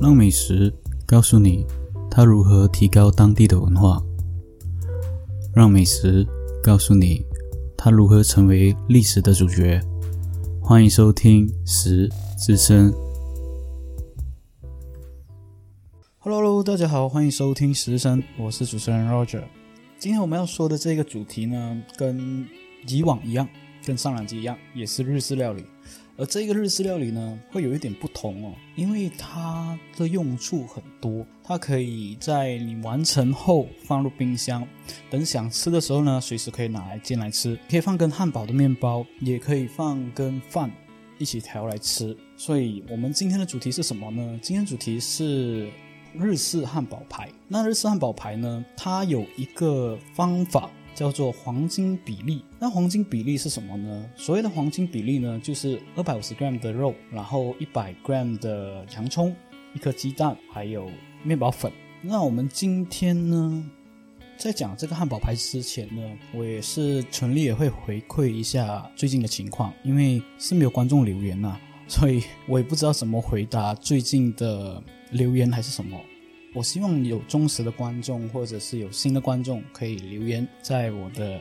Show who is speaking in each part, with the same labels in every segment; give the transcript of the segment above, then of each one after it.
Speaker 1: 让美食告诉你它如何提高当地的文化，让美食告诉你它如何成为历史的主角。欢迎收听《食之声》。Hello，大家好，欢迎收听《食之声》，我是主持人 Roger。今天我们要说的这个主题呢，跟以往一样，跟上两集一样，也是日式料理。而这个日式料理呢，会有一点不同哦，因为它的用处很多。它可以在你完成后放入冰箱，等想吃的时候呢，随时可以拿来煎来吃。可以放跟汉堡的面包，也可以放跟饭一起调来吃。所以，我们今天的主题是什么呢？今天主题是日式汉堡排。那日式汉堡排呢，它有一个方法。叫做黄金比例。那黄金比例是什么呢？所谓的黄金比例呢，就是二百五十 gram 的肉，然后一百 gram 的洋葱，一颗鸡蛋，还有面包粉。那我们今天呢，在讲这个汉堡排之前呢，我也是纯力也会回馈一下最近的情况，因为是没有观众留言呐，所以我也不知道怎么回答最近的留言还是什么。我希望有忠实的观众，或者是有新的观众，可以留言在我的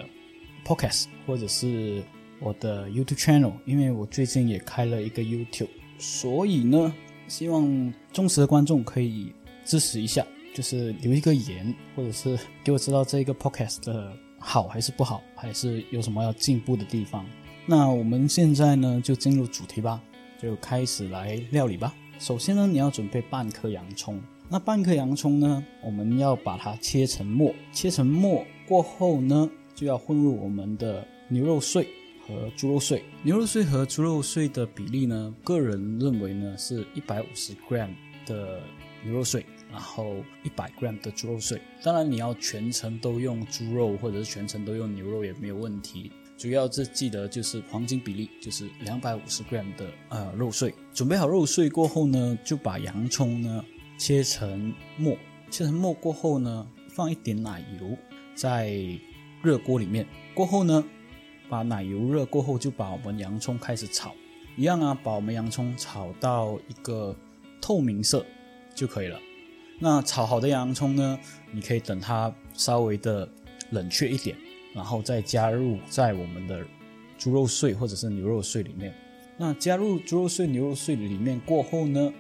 Speaker 1: podcast 或者是我的 YouTube channel，因为我最近也开了一个 YouTube，所以呢，希望忠实的观众可以支持一下，就是留一个言，或者是给我知道这个 podcast 的好还是不好，还是有什么要进步的地方。那我们现在呢，就进入主题吧，就开始来料理吧。首先呢，你要准备半颗洋葱。那半颗洋葱呢？我们要把它切成末，切成末过后呢，就要混入我们的牛肉碎和猪肉碎。牛肉碎和猪肉碎的比例呢，个人认为呢是一百五十 gram 的牛肉碎，然后一百 gram 的猪肉碎。当然，你要全程都用猪肉，或者是全程都用牛肉也没有问题。主要是记得就是黄金比例，就是两百五十 gram 的呃肉碎。准备好肉碎过后呢，就把洋葱呢。切成末，切成末过后呢，放一点奶油在热锅里面。过后呢，把奶油热过后，就把我们洋葱开始炒，一样啊，把我们洋葱炒到一个透明色就可以了。那炒好的洋葱呢，你可以等它稍微的冷却一点，然后再加入在我们的猪肉碎或者是牛肉碎里面。那加入猪肉碎、牛肉碎里面过后呢？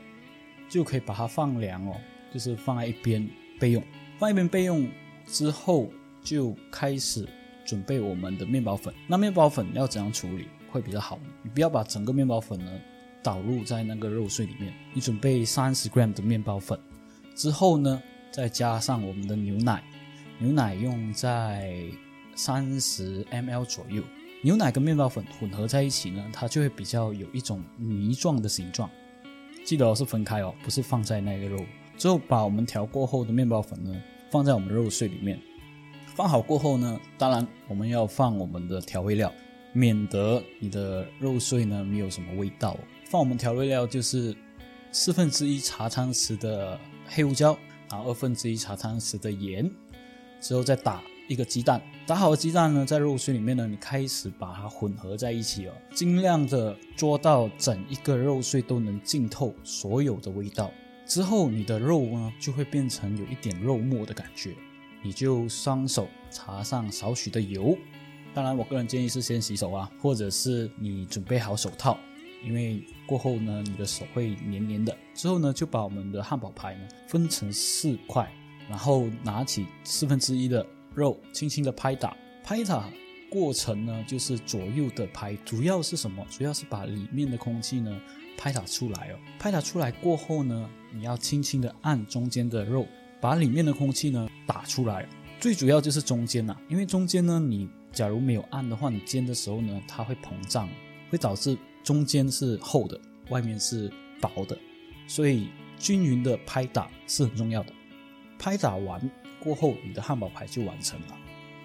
Speaker 1: 就可以把它放凉哦，就是放在一边备用。放一边备用之后，就开始准备我们的面包粉。那面包粉要怎样处理会比较好？你不要把整个面包粉呢导入在那个肉碎里面。你准备三十 gram 的面包粉之后呢，再加上我们的牛奶，牛奶用在三十 ml 左右。牛奶跟面包粉混合在一起呢，它就会比较有一种泥状的形状。记得是分开哦，不是放在那个肉。之后把我们调过后的面包粉呢，放在我们肉碎里面。放好过后呢，当然我们要放我们的调味料，免得你的肉碎呢没有什么味道。放我们调味料就是四分之一茶汤匙的黑胡椒，然后二分之一茶汤匙的盐，之后再打。一个鸡蛋，打好的鸡蛋呢，在肉碎里面呢，你开始把它混合在一起哦，尽量的做到整一个肉碎都能浸透所有的味道。之后你的肉呢，就会变成有一点肉末的感觉。你就双手擦上少许的油，当然我个人建议是先洗手啊，或者是你准备好手套，因为过后呢，你的手会黏黏的。之后呢，就把我们的汉堡排呢分成四块，然后拿起四分之一的。肉轻轻的拍打，拍打过程呢，就是左右的拍，主要是什么？主要是把里面的空气呢拍打出来哦。拍打出来过后呢，你要轻轻的按中间的肉，把里面的空气呢打出来。最主要就是中间呐，因为中间呢，你假如没有按的话，你煎的时候呢，它会膨胀，会导致中间是厚的，外面是薄的，所以均匀的拍打是很重要的。拍打完。过后，你的汉堡排就完成了。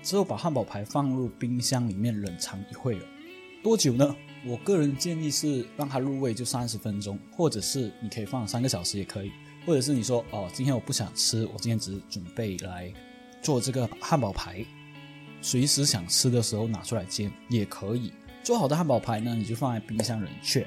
Speaker 1: 之后把汉堡排放入冰箱里面冷藏一会儿。多久呢？我个人建议是让它入味就三十分钟，或者是你可以放三个小时也可以。或者是你说哦，今天我不想吃，我今天只准备来做这个汉堡排，随时想吃的时候拿出来煎也可以。做好的汉堡排呢，你就放在冰箱冷却。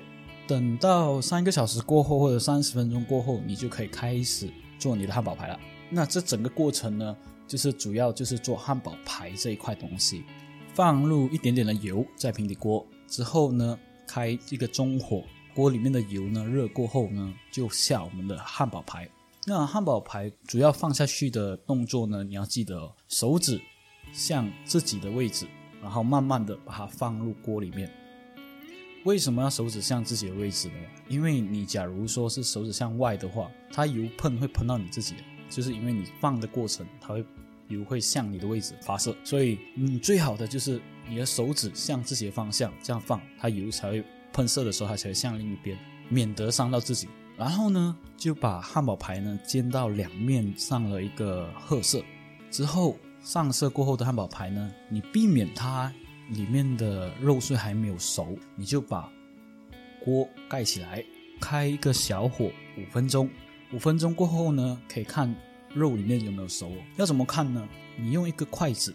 Speaker 1: 等到三个小时过后或者三十分钟过后，你就可以开始做你的汉堡排了。那这整个过程呢，就是主要就是做汉堡排这一块东西，放入一点点的油在平底锅之后呢，开一个中火，锅里面的油呢热过后呢，就下我们的汉堡排。那汉堡排主要放下去的动作呢，你要记得手指向自己的位置，然后慢慢的把它放入锅里面。为什么要手指向自己的位置呢？因为你假如说是手指向外的话，它油喷会喷到你自己，就是因为你放的过程，它会油会向你的位置发射。所以你最好的就是你的手指向自己的方向这样放，它油才会喷射的时候，它才会向另一边，免得伤到自己。然后呢，就把汉堡排呢煎到两面上了一个褐色，之后上色过后的汉堡排呢，你避免它里面的肉碎还没有熟，你就把锅盖起来，开一个小火五分钟。五分钟过后呢，可以看肉里面有没有熟。要怎么看呢？你用一个筷子，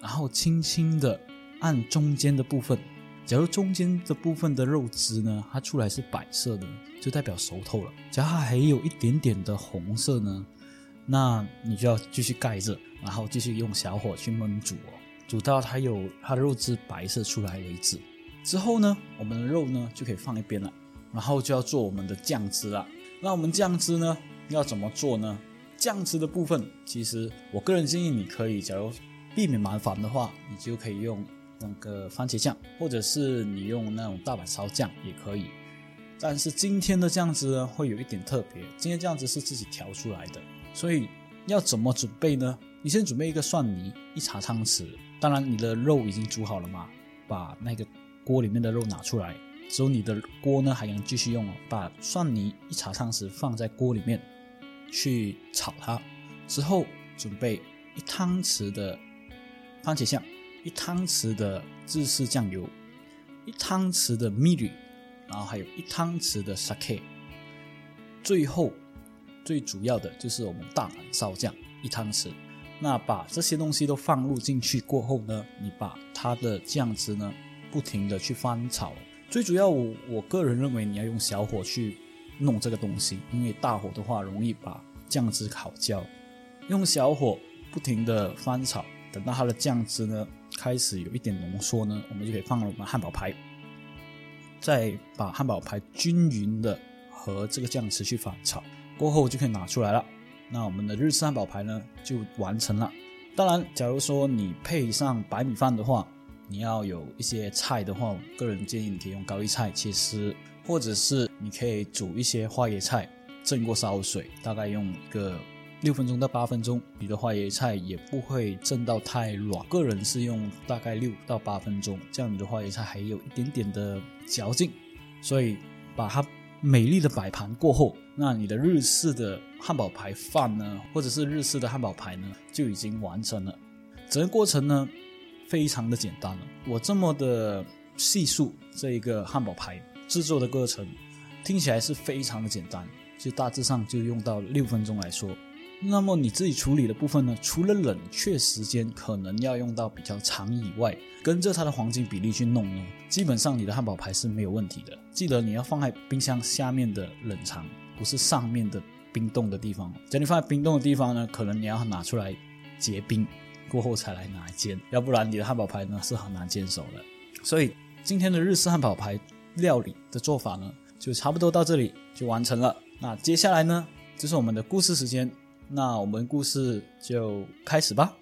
Speaker 1: 然后轻轻的按中间的部分。假如中间的部分的肉汁呢，它出来是白色的，就代表熟透了。假如它还有一点点的红色呢，那你就要继续盖着，然后继续用小火去焖煮哦，煮到它有它的肉汁白色出来为止。之后呢，我们的肉呢就可以放一边了，然后就要做我们的酱汁了。那我们酱汁呢要怎么做呢？酱汁的部分，其实我个人建议你可以，假如避免麻烦的话，你就可以用。那个番茄酱，或者是你用那种大阪烧酱也可以。但是今天的酱汁呢，会有一点特别。今天酱汁是自己调出来的，所以要怎么准备呢？你先准备一个蒜泥一茶汤匙。当然，你的肉已经煮好了嘛，把那个锅里面的肉拿出来，之后你的锅呢还能继续用哦。把蒜泥一茶汤匙放在锅里面去炒它，之后准备一汤匙的番茄酱。一汤匙的日式酱油，一汤匙的 miri，然后还有一汤匙的 sake，最后最主要的就是我们大阪烧酱一汤匙。那把这些东西都放入进去过后呢，你把它的酱汁呢不停的去翻炒。最主要我我个人认为你要用小火去弄这个东西，因为大火的话容易把酱汁烤焦。用小火不停的翻炒，等到它的酱汁呢。开始有一点浓缩呢，我们就可以放了我们汉堡排，再把汉堡排均匀的和这个酱汁去翻炒，过后就可以拿出来了。那我们的日式汉堡排呢就完成了。当然，假如说你配上白米饭的话，你要有一些菜的话，我个人建议你可以用高丽菜切丝，或者是你可以煮一些花椰菜，蒸过烧水，大概用个。六分钟到八分钟，你的花椰菜也不会蒸到太软。个人是用大概六到八分钟，这样你的花椰菜还有一点点的嚼劲。所以把它美丽的摆盘过后，那你的日式的汉堡排饭呢，或者是日式的汉堡排呢，就已经完成了。整个过程呢，非常的简单了。我这么的细数这一个汉堡排制作的过程，听起来是非常的简单，就大致上就用到六分钟来说。那么你自己处理的部分呢？除了冷却时间可能要用到比较长以外，跟着它的黄金比例去弄呢，基本上你的汉堡排是没有问题的。记得你要放在冰箱下面的冷藏，不是上面的冰冻的地方。只要你放在冰冻的地方呢，可能你要拿出来结冰过后才来拿煎，要不然你的汉堡排呢是很难煎熟的。所以今天的日式汉堡排料理的做法呢，就差不多到这里就完成了。那接下来呢，就是我们的故事时间。那我们故事就开始吧。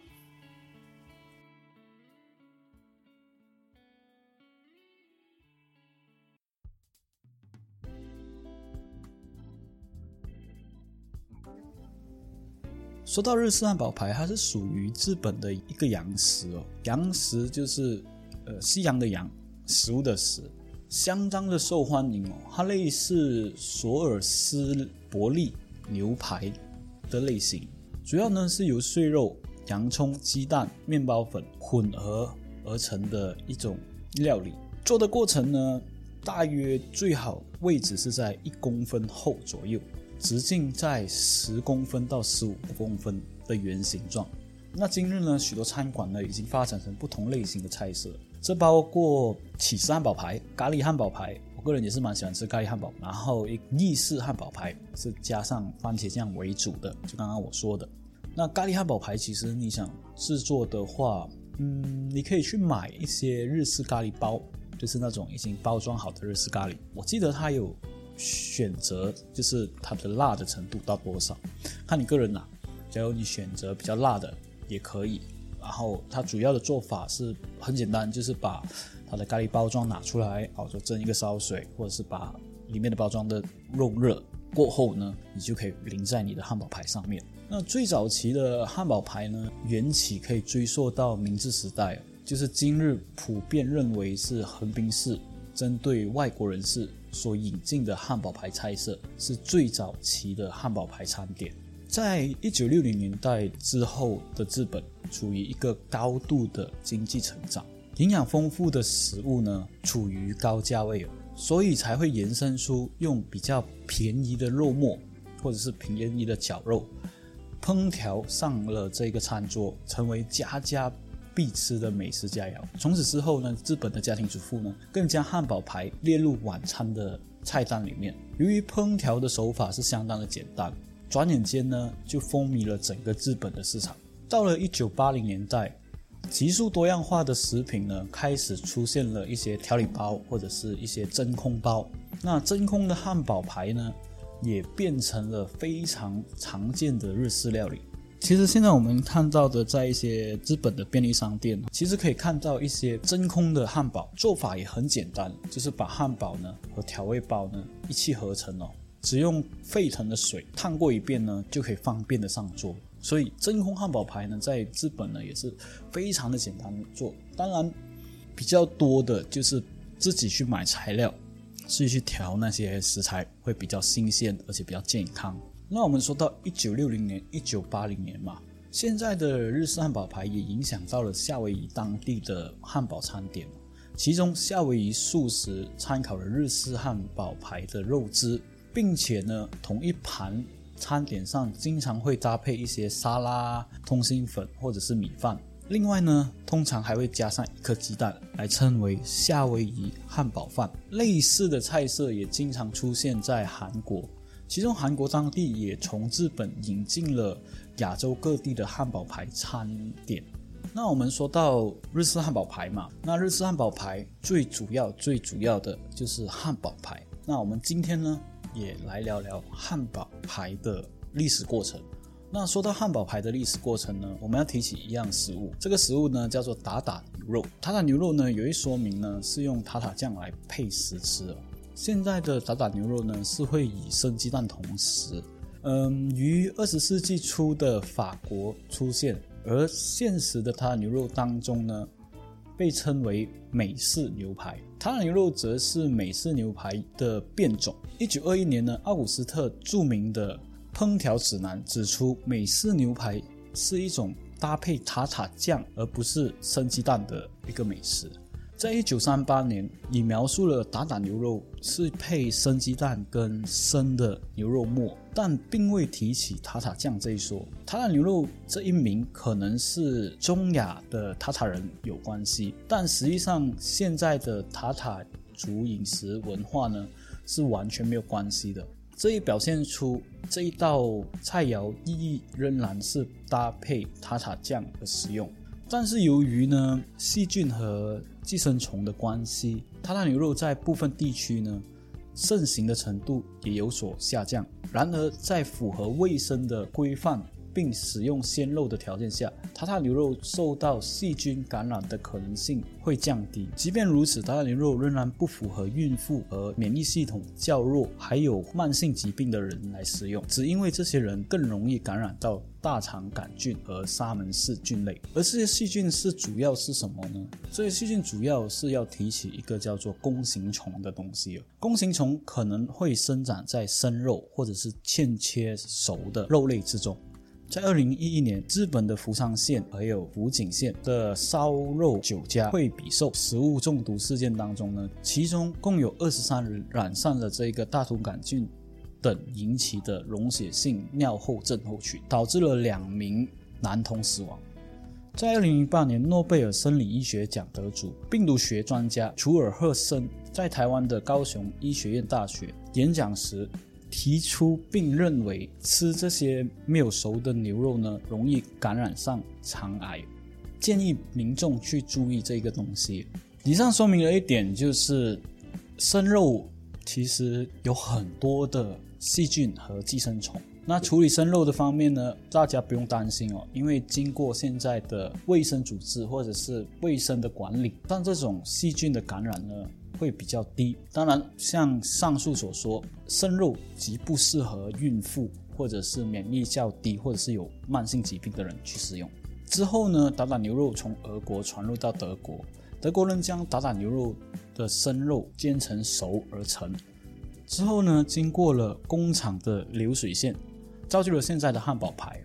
Speaker 1: 说到日式汉堡排，它是属于日本的一个洋食哦。洋食就是呃西洋的洋，食物的食，相当的受欢迎哦。它类似索尔斯伯利牛排。的类型主要呢是由碎肉、洋葱、鸡蛋、面包粉混合而成的一种料理。做的过程呢，大约最好位置是在一公分厚左右，直径在十公分到十五公分的圆形状。那今日呢，许多餐馆呢已经发展成不同类型的菜色，这包括起司汉堡排、咖喱汉堡排、我个人也是蛮喜欢吃咖喱汉堡。然后一意式汉堡排是加上番茄酱为主的，就刚刚我说的。那咖喱汉堡排其实你想制作的话，嗯，你可以去买一些日式咖喱包，就是那种已经包装好的日式咖喱。我记得它有选择，就是它的辣的程度到多少，看你个人啦。假如你选择比较辣的也可以。然后它主要的做法是很简单，就是把它的咖喱包装拿出来，哦，就蒸一个烧水，或者是把里面的包装的肉热过后呢，你就可以淋在你的汉堡排上面。那最早期的汉堡排呢，缘起可以追溯到明治时代，就是今日普遍认为是横滨市针对外国人士所引进的汉堡牌菜色，是最早期的汉堡牌餐点。在一九六零年代之后的日本，处于一个高度的经济成长，营养丰富的食物呢处于高价位，所以才会延伸出用比较便宜的肉末或者是便宜的绞肉烹调上了这个餐桌，成为家家必吃的美食佳肴。从此之后呢，日本的家庭主妇呢更将汉堡排列入晚餐的菜单里面。由于烹调的手法是相当的简单。转眼间呢，就风靡了整个日本的市场。到了一九八零年代，极速多样化的食品呢，开始出现了一些调理包或者是一些真空包。那真空的汉堡排呢，也变成了非常常见的日式料理。其实现在我们看到的，在一些日本的便利商店，其实可以看到一些真空的汉堡，做法也很简单，就是把汉堡呢和调味包呢一气呵成哦。只用沸腾的水烫过一遍呢，就可以方便的上桌。所以真空汉堡排呢，在日本呢也是非常的简单做。当然，比较多的就是自己去买材料，自己去调那些食材，会比较新鲜，而且比较健康。那我们说到一九六零年、一九八零年嘛，现在的日式汉堡排也影响到了夏威夷当地的汉堡餐点，其中夏威夷素食参考了日式汉堡排的肉汁。并且呢，同一盘餐点上经常会搭配一些沙拉、通心粉或者是米饭。另外呢，通常还会加上一颗鸡蛋，来称为夏威夷汉堡饭。类似的菜色也经常出现在韩国，其中韩国当地也从日本引进了亚洲各地的汉堡排餐点。那我们说到日式汉堡排嘛，那日式汉堡排最主要、最主要的就是汉堡排。那我们今天呢？也来聊聊汉堡排的历史过程。那说到汉堡排的历史过程呢，我们要提起一样食物，这个食物呢叫做塔塔牛肉。塔塔牛肉呢有一说明呢是用塔塔酱来配食吃的。现在的塔塔牛肉呢是会以生鸡蛋同时，嗯，于二十世纪初的法国出现，而现实的塔塔牛肉当中呢。被称为美式牛排，塔塔牛肉则是美式牛排的变种。一九二一年呢，奥古斯特著名的烹调指南指出，美式牛排是一种搭配塔塔酱而不是生鸡蛋的一个美食。在一九三八年，已描述了塔塔牛肉是配生鸡蛋跟生的牛肉末，但并未提起塔塔酱这一说。塔塔牛肉这一名可能是中亚的塔塔人有关系，但实际上现在的塔塔族饮食文化呢是完全没有关系的。这也表现出这一道菜肴意义仍然是搭配塔塔酱的使用。但是由于呢细菌和寄生虫的关系，塔塔牛肉在部分地区呢盛行的程度也有所下降。然而在符合卫生的规范。并使用鲜肉的条件下，塔塔牛肉受到细菌感染的可能性会降低。即便如此，塔塔牛肉仍然不符合孕妇和免疫系统较弱、还有慢性疾病的人来食用，只因为这些人更容易感染到大肠杆菌和沙门氏菌类。而这些细菌是主要是什么呢？这些细菌主要是要提起一个叫做弓形虫的东西。弓形虫可能会生长在生肉或者是欠切熟的肉类之中。在二零一一年，日本的福冈县还有福井县的烧肉酒家惠比寿食物中毒事件当中呢，其中共有二十三人染上了这个大肠杆菌等引起的溶血性尿后症候群，导致了两名男童死亡。在二零零八年，诺贝尔生理医学奖得主、病毒学专家楚尔赫森在台湾的高雄医学院大学演讲时提出，并认为吃这些没有熟的牛肉呢，容易感染上肠癌，建议民众去注意这个东西。以上说明了一点，就是生肉其实有很多的细菌和寄生虫。那处理生肉的方面呢，大家不用担心哦，因为经过现在的卫生组织或者是卫生的管理，但这种细菌的感染呢会比较低。当然，像上述所说，生肉极不适合孕妇或者是免疫较低或者是有慢性疾病的人去食用。之后呢，打打牛肉从俄国传入到德国，德国人将打打牛肉的生肉煎成熟而成。之后呢，经过了工厂的流水线。造就了现在的汉堡排，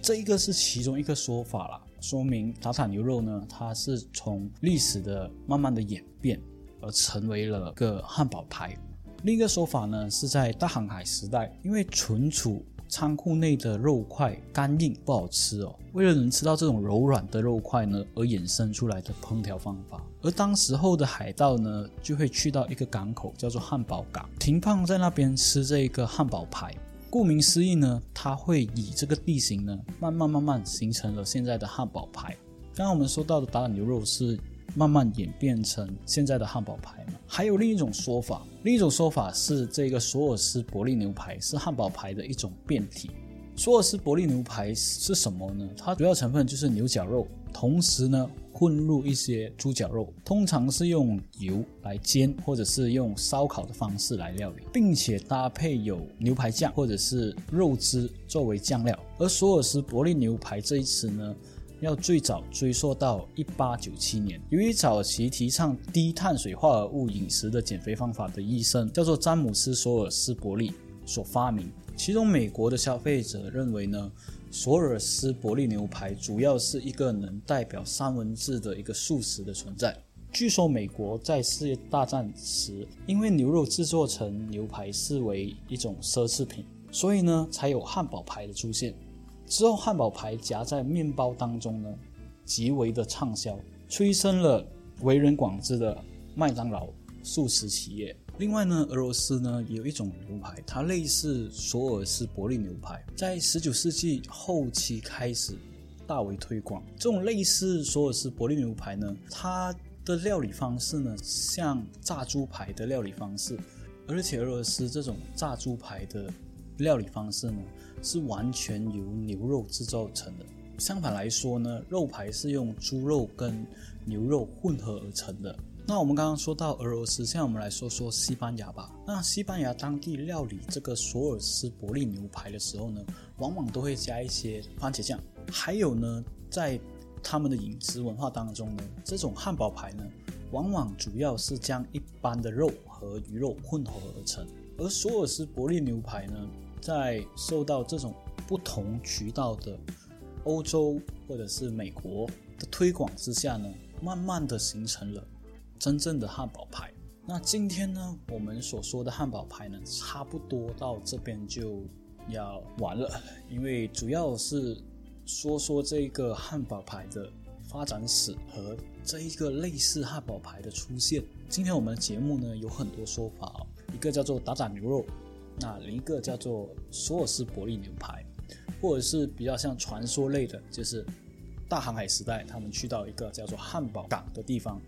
Speaker 1: 这一个是其中一个说法啦，说明打打牛肉呢，它是从历史的慢慢的演变而成为了个汉堡排。另一个说法呢，是在大航海时代，因为存储仓库内的肉块干硬不好吃哦，为了能吃到这种柔软的肉块呢，而衍生出来的烹调方法。而当时候的海盗呢，就会去到一个港口叫做汉堡港，停放在那边吃这一个汉堡排。顾名思义呢，它会以这个地形呢，慢慢慢慢形成了现在的汉堡排。刚刚我们说到的打打牛肉是慢慢演变成现在的汉堡排嘛？还有另一种说法，另一种说法是这个索尔斯伯利牛排是汉堡排的一种变体。索尔斯伯利牛排是什么呢？它主要成分就是牛角肉，同时呢混入一些猪脚肉，通常是用油来煎，或者是用烧烤的方式来料理，并且搭配有牛排酱或者是肉汁作为酱料。而索尔斯伯利牛排这一词呢，要最早追溯到一八九七年，由于早期提倡低碳水化合物饮食的减肥方法的医生叫做詹姆斯索尔斯伯利所发明。其中，美国的消费者认为呢，索尔斯伯利牛排主要是一个能代表三文治的一个素食的存在。据说，美国在世界大战时，因为牛肉制作成牛排视为一种奢侈品，所以呢，才有汉堡排的出现。之后，汉堡排夹在面包当中呢，极为的畅销，催生了为人广知的麦当劳素食企业。另外呢，俄罗斯呢有一种牛排，它类似索尔斯伯利牛排，在十九世纪后期开始大为推广。这种类似索尔斯伯利牛排呢，它的料理方式呢像炸猪排的料理方式，而且俄罗斯这种炸猪排的料理方式呢是完全由牛肉制造成的。相反来说呢，肉排是用猪肉跟牛肉混合而成的。那我们刚刚说到俄罗斯，现在我们来说说西班牙吧。那西班牙当地料理这个索尔斯伯利牛排的时候呢，往往都会加一些番茄酱。还有呢，在他们的饮食文化当中呢，这种汉堡排呢，往往主要是将一般的肉和鱼肉混合而成。而索尔斯伯利牛排呢，在受到这种不同渠道的欧洲或者是美国的推广之下呢，慢慢的形成了。真正的汉堡排。那今天呢，我们所说的汉堡排呢，差不多到这边就要完了，因为主要是说说这个汉堡排的发展史和这一个类似汉堡排的出现。今天我们的节目呢有很多说法哦，一个叫做打打牛肉，那另一个叫做索尔斯伯利牛排，或者是比较像传说类的，就是大航海时代他们去到一个叫做汉堡港的地方。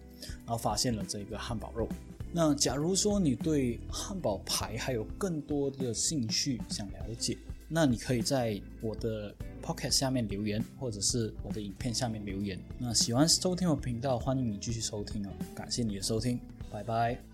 Speaker 1: 然后发现了这个汉堡肉。那假如说你对汉堡排还有更多的兴趣想了解，那你可以在我的 podcast 下面留言，或者是我的影片下面留言。那喜欢收听我频道，欢迎你继续收听哦。感谢你的收听，拜拜。